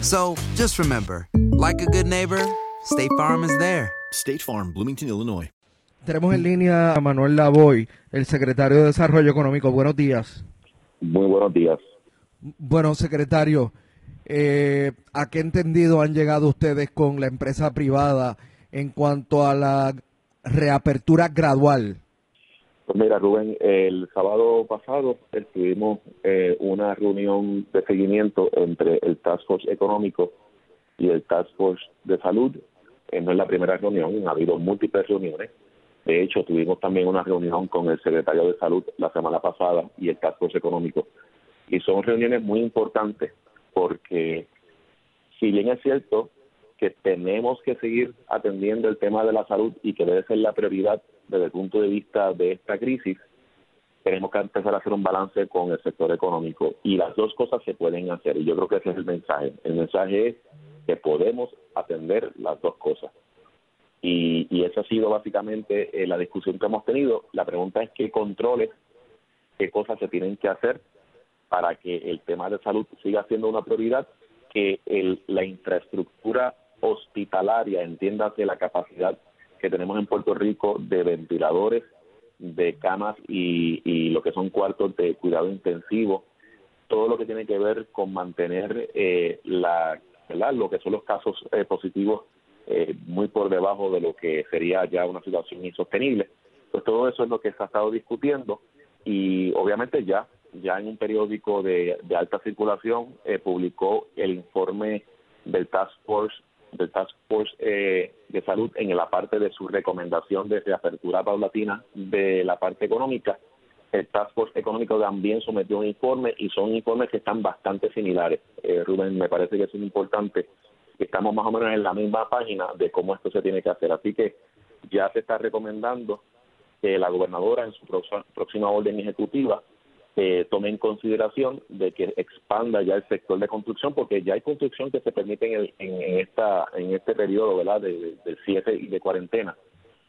So just remember, like a good neighbor, State Farm is there. State Farm, Bloomington, Illinois. Tenemos en línea a Manuel Lavoy, el secretario de Desarrollo Económico. Buenos días. Muy buenos días. Bueno, secretario, eh, ¿a qué entendido han llegado ustedes con la empresa privada en cuanto a la reapertura gradual? Pues mira, Rubén, el sábado pasado tuvimos eh, una reunión de seguimiento entre el Task Force Económico y el Task Force de Salud. Eh, no es la primera reunión, ha habido múltiples reuniones. De hecho, tuvimos también una reunión con el secretario de Salud la semana pasada y el Task Force Económico. Y son reuniones muy importantes porque, si bien es cierto que tenemos que seguir atendiendo el tema de la salud y que debe ser la prioridad desde el punto de vista de esta crisis, tenemos que empezar a hacer un balance con el sector económico y las dos cosas se pueden hacer y yo creo que ese es el mensaje. El mensaje es que podemos atender las dos cosas. Y, esa ha sido básicamente eh, la discusión que hemos tenido. La pregunta es qué controles, qué cosas se tienen que hacer para que el tema de salud siga siendo una prioridad, que el, la infraestructura hospitalaria, entiéndase la capacidad que tenemos en Puerto Rico de ventiladores, de camas y, y lo que son cuartos de cuidado intensivo, todo lo que tiene que ver con mantener eh, la, lo que son los casos eh, positivos eh, muy por debajo de lo que sería ya una situación insostenible. Pues todo eso es lo que se ha estado discutiendo y obviamente ya ya en un periódico de, de alta circulación eh, publicó el informe del Task Force del Task Force eh, de Salud en la parte de su recomendación de reapertura paulatina de la parte económica. El Task Force Económico también sometió un informe y son informes que están bastante similares. Eh, Rubén, me parece que es importante que estamos más o menos en la misma página de cómo esto se tiene que hacer. Así que ya se está recomendando que la gobernadora en su próxima, orden ejecutiva eh, tome en consideración de que expanda ya el sector de construcción, porque ya hay construcción que se permite en, el, en, en esta en este periodo ¿verdad? De, cierre y de cuarentena.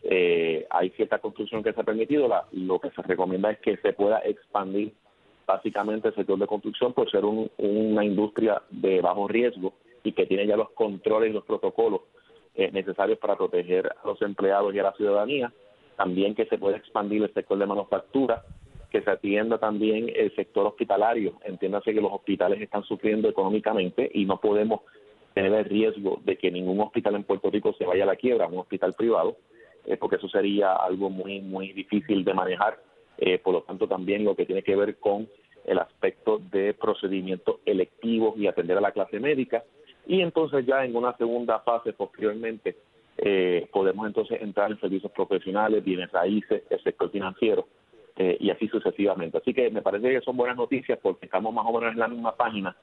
Eh, hay cierta construcción que se ha permitido, la, lo que se recomienda es que se pueda expandir básicamente el sector de construcción por ser un, una industria de bajo riesgo y que tiene ya los controles y los protocolos eh, necesarios para proteger a los empleados y a la ciudadanía. También que se pueda expandir el sector de manufactura, que se atienda también el sector hospitalario. Entiéndase que los hospitales están sufriendo económicamente y no podemos tener el riesgo de que ningún hospital en Puerto Rico se vaya a la quiebra, un hospital privado, eh, porque eso sería algo muy, muy difícil de manejar. Eh, por lo tanto, también lo que tiene que ver con el aspecto de procedimientos electivos y atender a la clase médica. Y entonces ya en una segunda fase, posteriormente, eh, podemos entonces entrar en servicios profesionales, bienes raíces, el sector financiero eh, y así sucesivamente. Así que me parece que son buenas noticias porque estamos más o menos en la misma página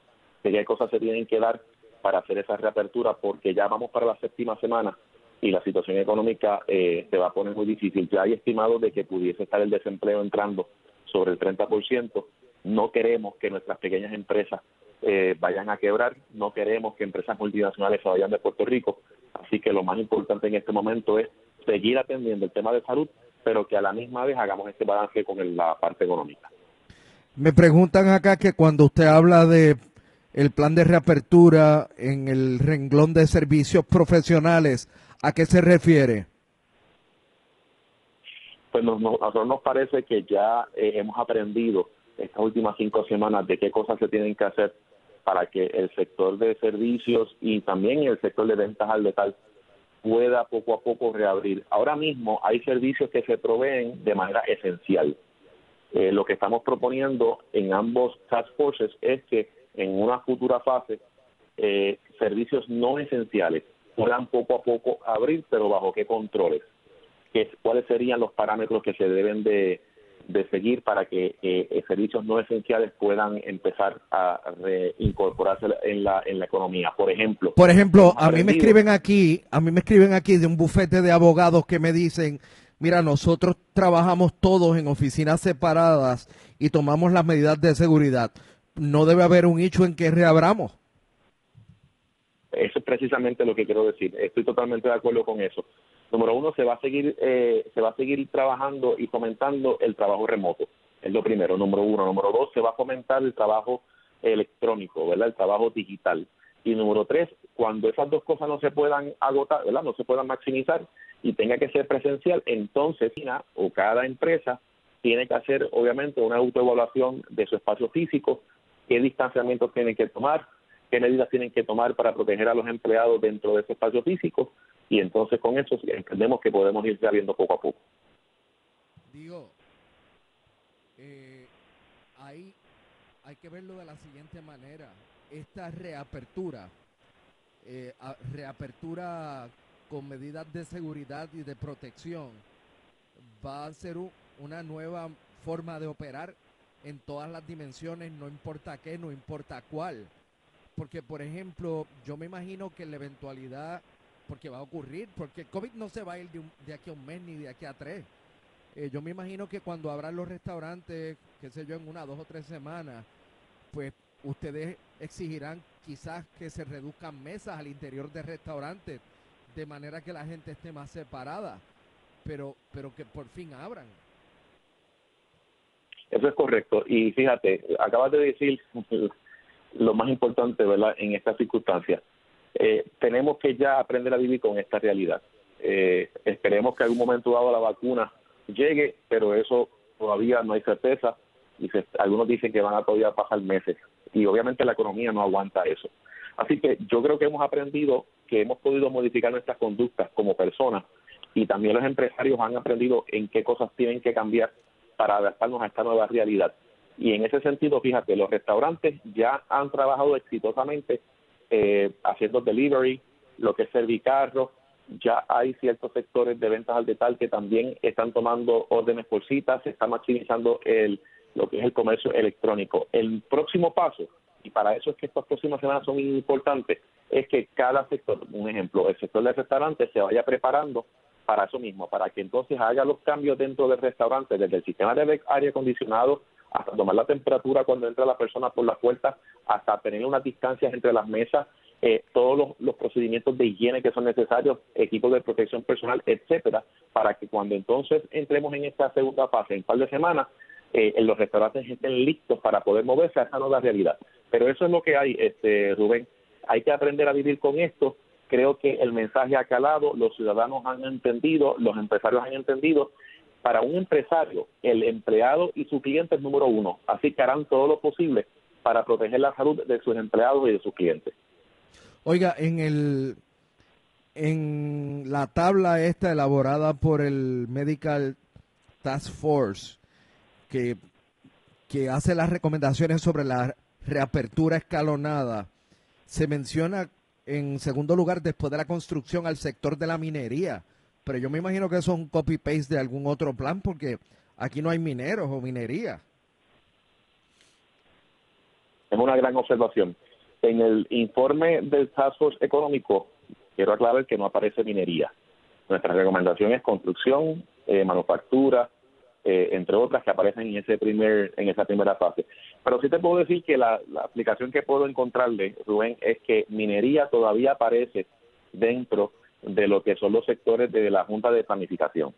de qué cosas se tienen que dar para hacer esa reapertura porque ya vamos para la séptima semana y la situación económica eh, se va a poner muy difícil. Ya hay estimados de que pudiese estar el desempleo entrando sobre el 30%. No queremos que nuestras pequeñas empresas eh, vayan a quebrar, no queremos que empresas multinacionales se vayan de Puerto Rico. Así que lo más importante en este momento es seguir atendiendo el tema de salud, pero que a la misma vez hagamos este balance con la parte económica. Me preguntan acá que cuando usted habla de el plan de reapertura en el renglón de servicios profesionales, ¿A qué se refiere? Pues nos, a nosotros nos parece que ya eh, hemos aprendido estas últimas cinco semanas de qué cosas se tienen que hacer para que el sector de servicios y también el sector de ventas al detal pueda poco a poco reabrir. Ahora mismo hay servicios que se proveen de manera esencial. Eh, lo que estamos proponiendo en ambos task forces es que en una futura fase eh, servicios no esenciales puedan poco a poco abrir, pero bajo qué controles, ¿Qué, cuáles serían los parámetros que se deben de, seguir para que eh, servicios no esenciales puedan empezar a reincorporarse en la en la economía. Por ejemplo, por ejemplo, a mí me escriben aquí, a mí me escriben aquí de un bufete de abogados que me dicen, mira, nosotros trabajamos todos en oficinas separadas y tomamos las medidas de seguridad. No debe haber un hecho en que reabramos. Eso es precisamente lo que quiero decir. Estoy totalmente de acuerdo con eso. Número uno, se va a seguir, eh, se va a seguir trabajando y fomentando el trabajo remoto. Es lo primero, número uno. Número dos, se va a fomentar el trabajo electrónico, ¿verdad? El trabajo digital. Y número tres, cuando esas dos cosas no se puedan agotar, ¿verdad? No se puedan maximizar y tenga que ser presencial, entonces o cada empresa tiene que hacer, obviamente, una autoevaluación de su espacio físico, qué distanciamientos tiene que tomar, qué medidas tienen que tomar para proteger a los empleados dentro de ese espacio físico y entonces con eso entendemos que podemos ir sabiendo poco a poco. Digo, eh, hay, hay que verlo de la siguiente manera. Esta reapertura, eh, reapertura con medidas de seguridad y de protección, va a ser una nueva forma de operar en todas las dimensiones, no importa qué, no importa cuál. Porque, por ejemplo, yo me imagino que la eventualidad, porque va a ocurrir, porque el COVID no se va a ir de, aquí a un mes ni de aquí a tres. Eh, yo me imagino que cuando abran los restaurantes, qué sé yo, en una, dos o tres semanas, pues ustedes exigirán quizás que se reduzcan mesas al interior del restaurante, de manera que la gente esté más separada, pero, pero que por fin abran. Eso es correcto. Y fíjate, acabas de decir lo más importante, ¿verdad?, en estas circunstancias. Eh, tenemos que ya aprender a vivir con esta realidad. Eh, esperemos que algún momento dado la vacuna llegue, pero eso todavía no hay certeza y algunos dicen que van a todavía pasar meses y obviamente la economía no aguanta eso. Así que yo creo que hemos aprendido que hemos podido modificar nuestras conductas como personas y también los empresarios han aprendido en qué cosas tienen que cambiar para adaptarnos a esta nueva realidad. Y en ese sentido, fíjate, los restaurantes ya han trabajado exitosamente eh, haciendo delivery, lo que es servicarro, ya hay ciertos sectores de ventas al detal que también están tomando órdenes por cita, se está maximizando el, lo que es el comercio electrónico. El próximo paso, y para eso es que estas próximas semanas son importantes, es que cada sector, un ejemplo, el sector del restaurante se vaya preparando para eso mismo, para que entonces haga los cambios dentro del restaurante, desde el sistema de aire acondicionado hasta tomar la temperatura cuando entra la persona por la puerta, hasta tener unas distancias entre las mesas, eh, todos los, procedimientos de higiene que son necesarios, equipos de protección personal, etcétera, para que cuando entonces entremos en esta segunda fase, en un par de semanas, eh, en los restaurantes estén listos para poder moverse a esa nueva realidad. Pero eso es lo que hay, este Rubén. Hay que aprender a vivir con esto. Creo que el mensaje ha calado, los ciudadanos han entendido, los empresarios han entendido para un empresario, el empleado y su cliente es número uno. Así que harán todo lo posible para proteger la salud de sus empleados y de sus clientes. Oiga, en el en la tabla esta elaborada por el Medical Task Force que, que hace las recomendaciones sobre la reapertura escalonada, se menciona en segundo lugar después de la construcción al sector de la minería. Pero yo me imagino que eso es un copy-paste de algún otro plan porque aquí no hay mineros o minería. Es una gran observación. En el informe del Task económico, quiero aclarar que no aparece minería. Nuestra recomendación es construcción, eh, manufactura, eh, entre otras que aparecen en ese primer en esa primera fase. Pero sí te puedo decir que la, la aplicación que puedo encontrarle, Rubén, es que minería todavía aparece dentro de lo que son los sectores de la Junta de Planificación.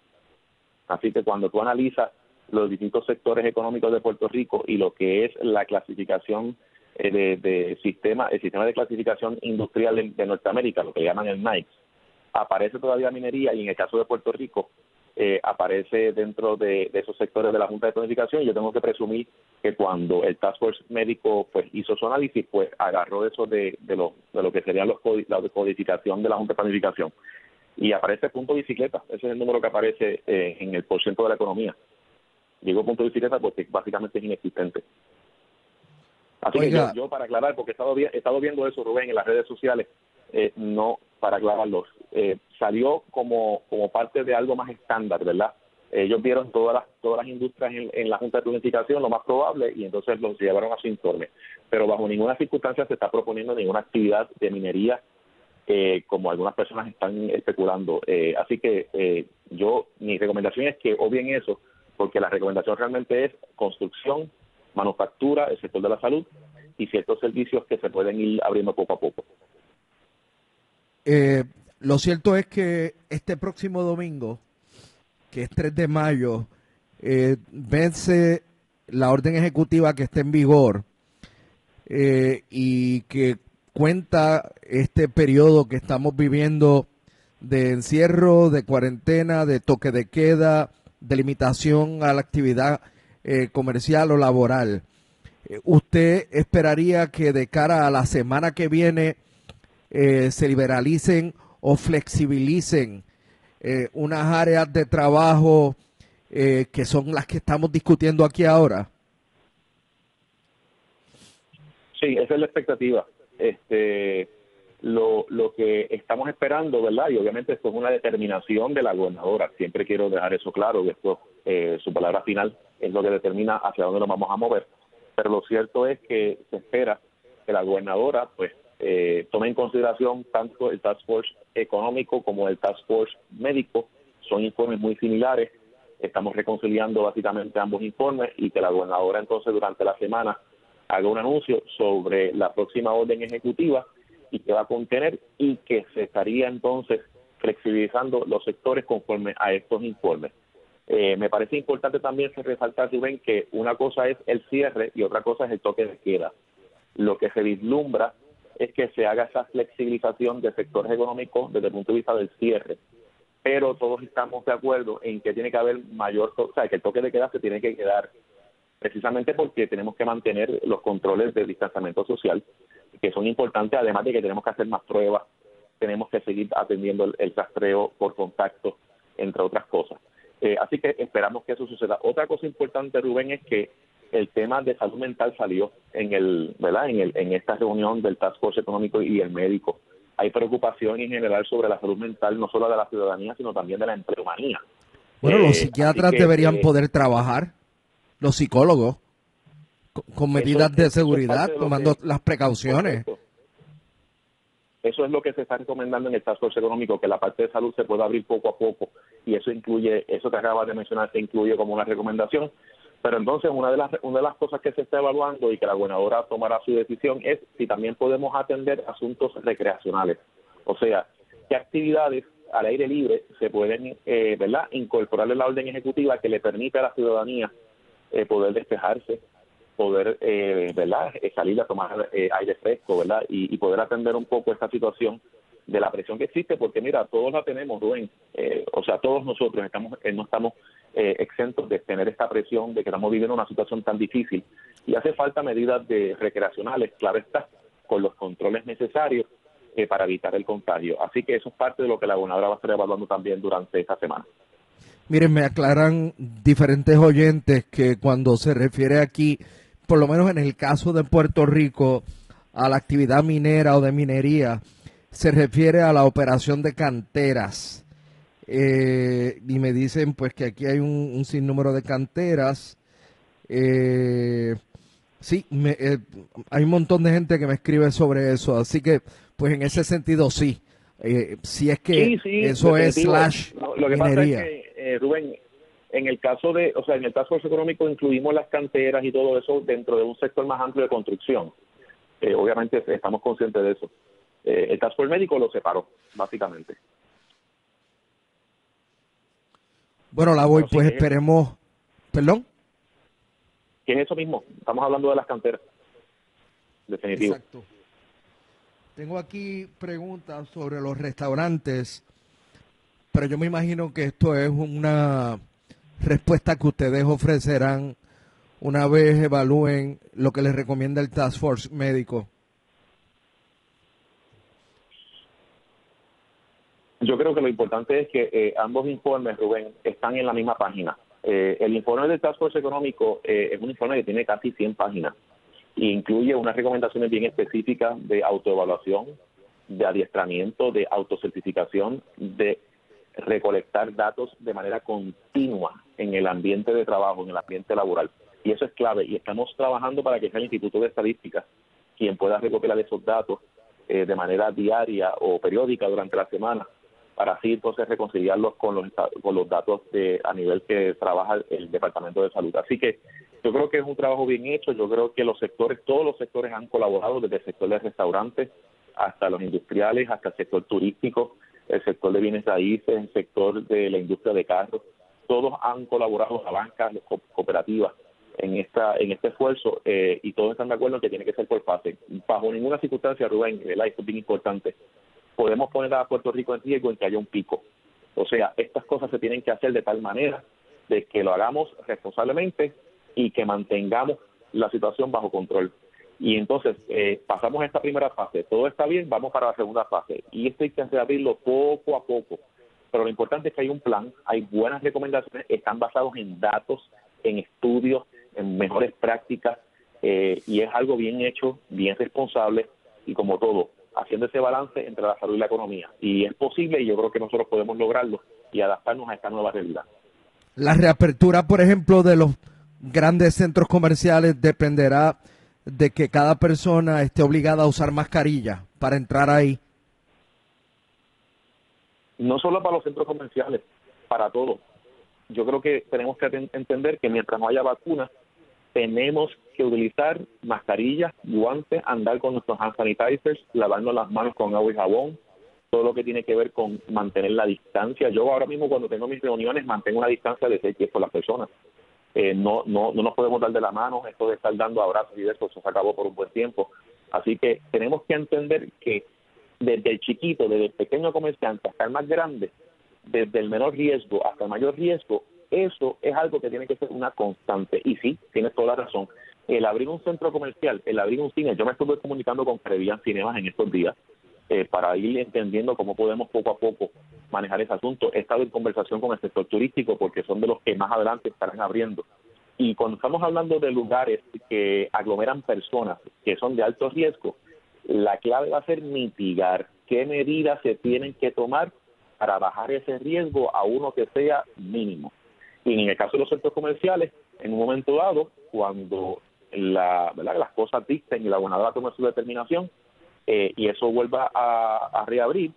Así que cuando tú analizas los distintos sectores económicos de Puerto Rico y lo que es la clasificación eh, de, de, sistema, el sistema de clasificación industrial de, de Norteamérica, lo que llaman el NICE, aparece todavía minería y en el caso de Puerto Rico eh, aparece dentro de, de, esos sectores de la Junta de Planificación. Yo tengo que presumir que cuando el Task Force médico pues hizo su análisis, pues agarró eso de, de, lo, de lo que sería los la codificación de la Junta de Planificación. Y aparece punto bicicleta, ese es el número que aparece eh, en el porcentaje de la economía. Digo punto bicicleta porque básicamente es inexistente. Así que yo, yo, para aclarar, porque he estado, he estado viendo eso, Rubén, en las redes sociales, eh, no, para aclararlo, eh, salió como, como parte de algo más estándar, ¿verdad? Ellos vieron todas las, todas las industrias en, en, la Junta de Planificación, lo más probable, y entonces los llevaron a su informe. Pero bajo ninguna circunstancia se está proponiendo ninguna actividad de minería, eh, como algunas personas están especulando. Eh, así que eh, yo, mi recomendación es que obvien eso, porque la recomendación realmente es construcción, manufactura, el sector de la salud y ciertos servicios que se pueden ir abriendo poco a poco. Lo cierto es que este próximo domingo, que es 3 de mayo, eh, vence la orden ejecutiva que está en vigor eh, y que cuenta este periodo que estamos viviendo de encierro, de cuarentena, de toque de queda, de limitación a la actividad eh, comercial o laboral. ¿Usted esperaría que de cara a la semana que viene se liberalicen o flexibilicen eh, unas áreas de trabajo eh, que son las que estamos discutiendo aquí ahora? Sí, esa es la expectativa. Este, lo, lo que estamos esperando, ¿verdad? Y obviamente esto es una determinación de la gobernadora. Siempre quiero dejar eso claro, que esto, eh, su palabra final es lo que determina hacia dónde nos vamos a mover. Pero lo cierto es que se espera que la gobernadora, pues, eh, tome en consideración tanto el Task Force económico como el Task Force médico. Son informes muy similares. Estamos reconciliando básicamente ambos informes y que la gobernadora entonces durante la semana haga un anuncio sobre la próxima orden ejecutiva y que va a contener y que se estaría entonces flexibilizando los sectores conforme a estos informes. Eh, me parece importante también resaltar, Rubén, que una cosa es el cierre y otra cosa es el toque de queda. Lo que se vislumbra es que se haga esa flexibilización de sectores económicos desde el punto de vista del cierre. Pero todos estamos de acuerdo en que tiene que haber mayor, o sea, que el toque de queda se tiene que quedar precisamente porque tenemos que mantener los controles de distanciamiento social, que son importantes, además de que tenemos que hacer más pruebas, tenemos que seguir atendiendo el, el rastreo por contacto, entre otras cosas. Eh, así que esperamos que eso suceda. Otra cosa importante, Rubén, es que el tema de salud mental salió en el, ¿verdad? En, el, en esta reunión del Task Force Económico y el médico. Hay preocupación en general sobre la salud mental, no solo de la ciudadanía, sino también de la empleomanía. Bueno, los psiquiatras que, deberían eh, poder trabajar, los psicólogos, con, con medidas eso, de seguridad, de tomando que, las precauciones. Correcto. Eso es lo que se está recomendando en el Task Force Económico, que la parte de salud se pueda abrir poco a poco, y eso incluye, eso que acabas de mencionar, se incluye como una recomendación, pero entonces una de las una de las cosas que se está evaluando y que la gobernadora tomará su decisión es si también podemos atender asuntos recreacionales. O sea, qué actividades al aire libre se pueden eh, ¿verdad? incorporar en la orden ejecutiva que le permita a la ciudadanía eh, poder despejarse, poder eh, ¿verdad? salir a tomar eh, aire fresco ¿verdad? Y, y poder atender un poco esta situación de la presión que existe, porque mira, todos la tenemos, Rubén, eh, o sea, todos nosotros estamos, eh, no estamos eh, exentos de tener esta presión de que estamos viviendo una situación tan difícil y hace falta medidas de recreacionales, claro está, con los controles necesarios eh, para evitar el contagio. Así que eso es parte de lo que la gobernadora va a estar evaluando también durante esta semana. Miren, me aclaran diferentes oyentes que cuando se refiere aquí, por lo menos en el caso de Puerto Rico, a la actividad minera o de minería, se refiere a la operación de canteras. Eh, y me dicen pues que aquí hay un, un sinnúmero de canteras. Eh, sí, me, eh, hay un montón de gente que me escribe sobre eso, así que pues en ese sentido sí. Eh, si es que Sí, sí, eso es slash Lo, lo que pasa es que, eh, Rubén, en el caso de, o sea, en el caso económico incluimos las canteras y todo eso dentro de un sector más amplio de construcción. Eh, obviamente estamos conscientes de eso. El Force médico lo separó, básicamente. Bueno, la voy, sí pues esperemos. ¿Perdón? Que es eso mismo, estamos hablando de las canteras. Definitivo. Exacto. Tengo aquí preguntas sobre los restaurantes, pero yo me imagino que esto es una respuesta que ustedes ofrecerán una vez evalúen lo que les recomienda el Task Force médico. Yo creo que lo importante es que eh, ambos informes, Rubén, están en la misma página. Eh, el informe del Task Force Económico eh, es un informe que tiene casi 100 páginas e incluye unas recomendaciones bien específicas de autoevaluación, de adiestramiento, de autocertificación, de recolectar datos de manera continua en el ambiente de trabajo, en el ambiente laboral. Y eso es clave. Y estamos trabajando para que sea el Instituto de Estadística quien pueda recopilar esos datos eh, de manera diaria o periódica durante la semana para así entonces reconciliarlos con los con los datos de a nivel que trabaja el Departamento de Salud. Así que yo creo que es un trabajo bien hecho, yo creo que los sectores, todos los sectores han colaborado, desde el sector de restaurantes hasta los industriales, hasta el sector turístico, el sector de bienes raíces, el sector de la industria de carros, todos han colaborado, la banca, las co- cooperativas, en esta en este esfuerzo eh, y todos están de acuerdo en que tiene que ser por fase. Bajo ninguna circunstancia, Rubén, ¿verdad? esto es bien importante, podemos poner a Puerto Rico en riesgo en que haya un pico. O sea, estas cosas se tienen que hacer de tal manera de que lo hagamos responsablemente y que mantengamos la situación bajo control. Y entonces eh, pasamos a esta primera fase, todo está bien, vamos para la segunda fase. Y esto hay que abrirlo poco a poco. Pero lo importante es que hay un plan, hay buenas recomendaciones, están basados en datos, en estudios, en mejores prácticas, eh, y es algo bien hecho, bien responsable, y como todo, haciendo ese balance entre la salud y la economía. Y es posible, y yo creo que nosotros podemos lograrlo y adaptarnos a esta nueva realidad. La reapertura, por ejemplo, de los grandes centros comerciales dependerá de que cada persona esté obligada a usar mascarilla para entrar ahí. no solo para los centros comerciales, para todos. Yo creo que tenemos que entender que mientras no haya vacuna, tenemos que utilizar mascarillas, guantes, andar con nuestros hand sanitizers, lavarnos las manos con agua y jabón, todo lo que tiene que ver con mantener la distancia. Yo ahora mismo cuando tengo mis reuniones mantengo una distancia de 6 pies con las personas. Eh, no, no, no nos podemos dar de la mano, esto de estar dando abrazos y de eso se acabó por un buen tiempo. Así que tenemos que entender que desde el chiquito, desde el pequeño comerciante hasta el más grande, desde el menor riesgo hasta el mayor riesgo, eso es algo que tiene que ser una constante. Y sí, tienes toda la razón. El abrir un centro comercial, el abrir un cine, yo me estuve comunicando con Crevian Cinemas en estos días eh, para ir entendiendo cómo podemos poco a poco manejar ese asunto. He estado en conversación con el sector turístico porque son de los que más adelante estarán abriendo. Y cuando estamos hablando de lugares que aglomeran personas que son de alto riesgo, la clave va a ser mitigar qué medidas se tienen que tomar para bajar ese riesgo a uno que sea mínimo. Y en el caso de los centros comerciales, en un momento dado, cuando la, ¿verdad? las cosas dicten y la gobernadora tome su determinación eh, y eso vuelva a, a reabrir,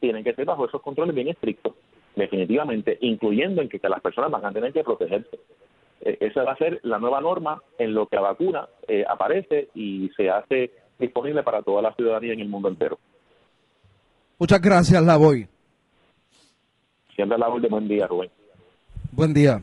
tienen que ser bajo esos controles bien estrictos, definitivamente, incluyendo en que, que las personas van a tener que protegerse. Eh, esa va a ser la nueva norma en lo que la vacuna eh, aparece y se hace disponible para toda la ciudadanía en el mundo entero. Muchas gracias, la voy. Siempre la de buen día, Rubén. Buen día.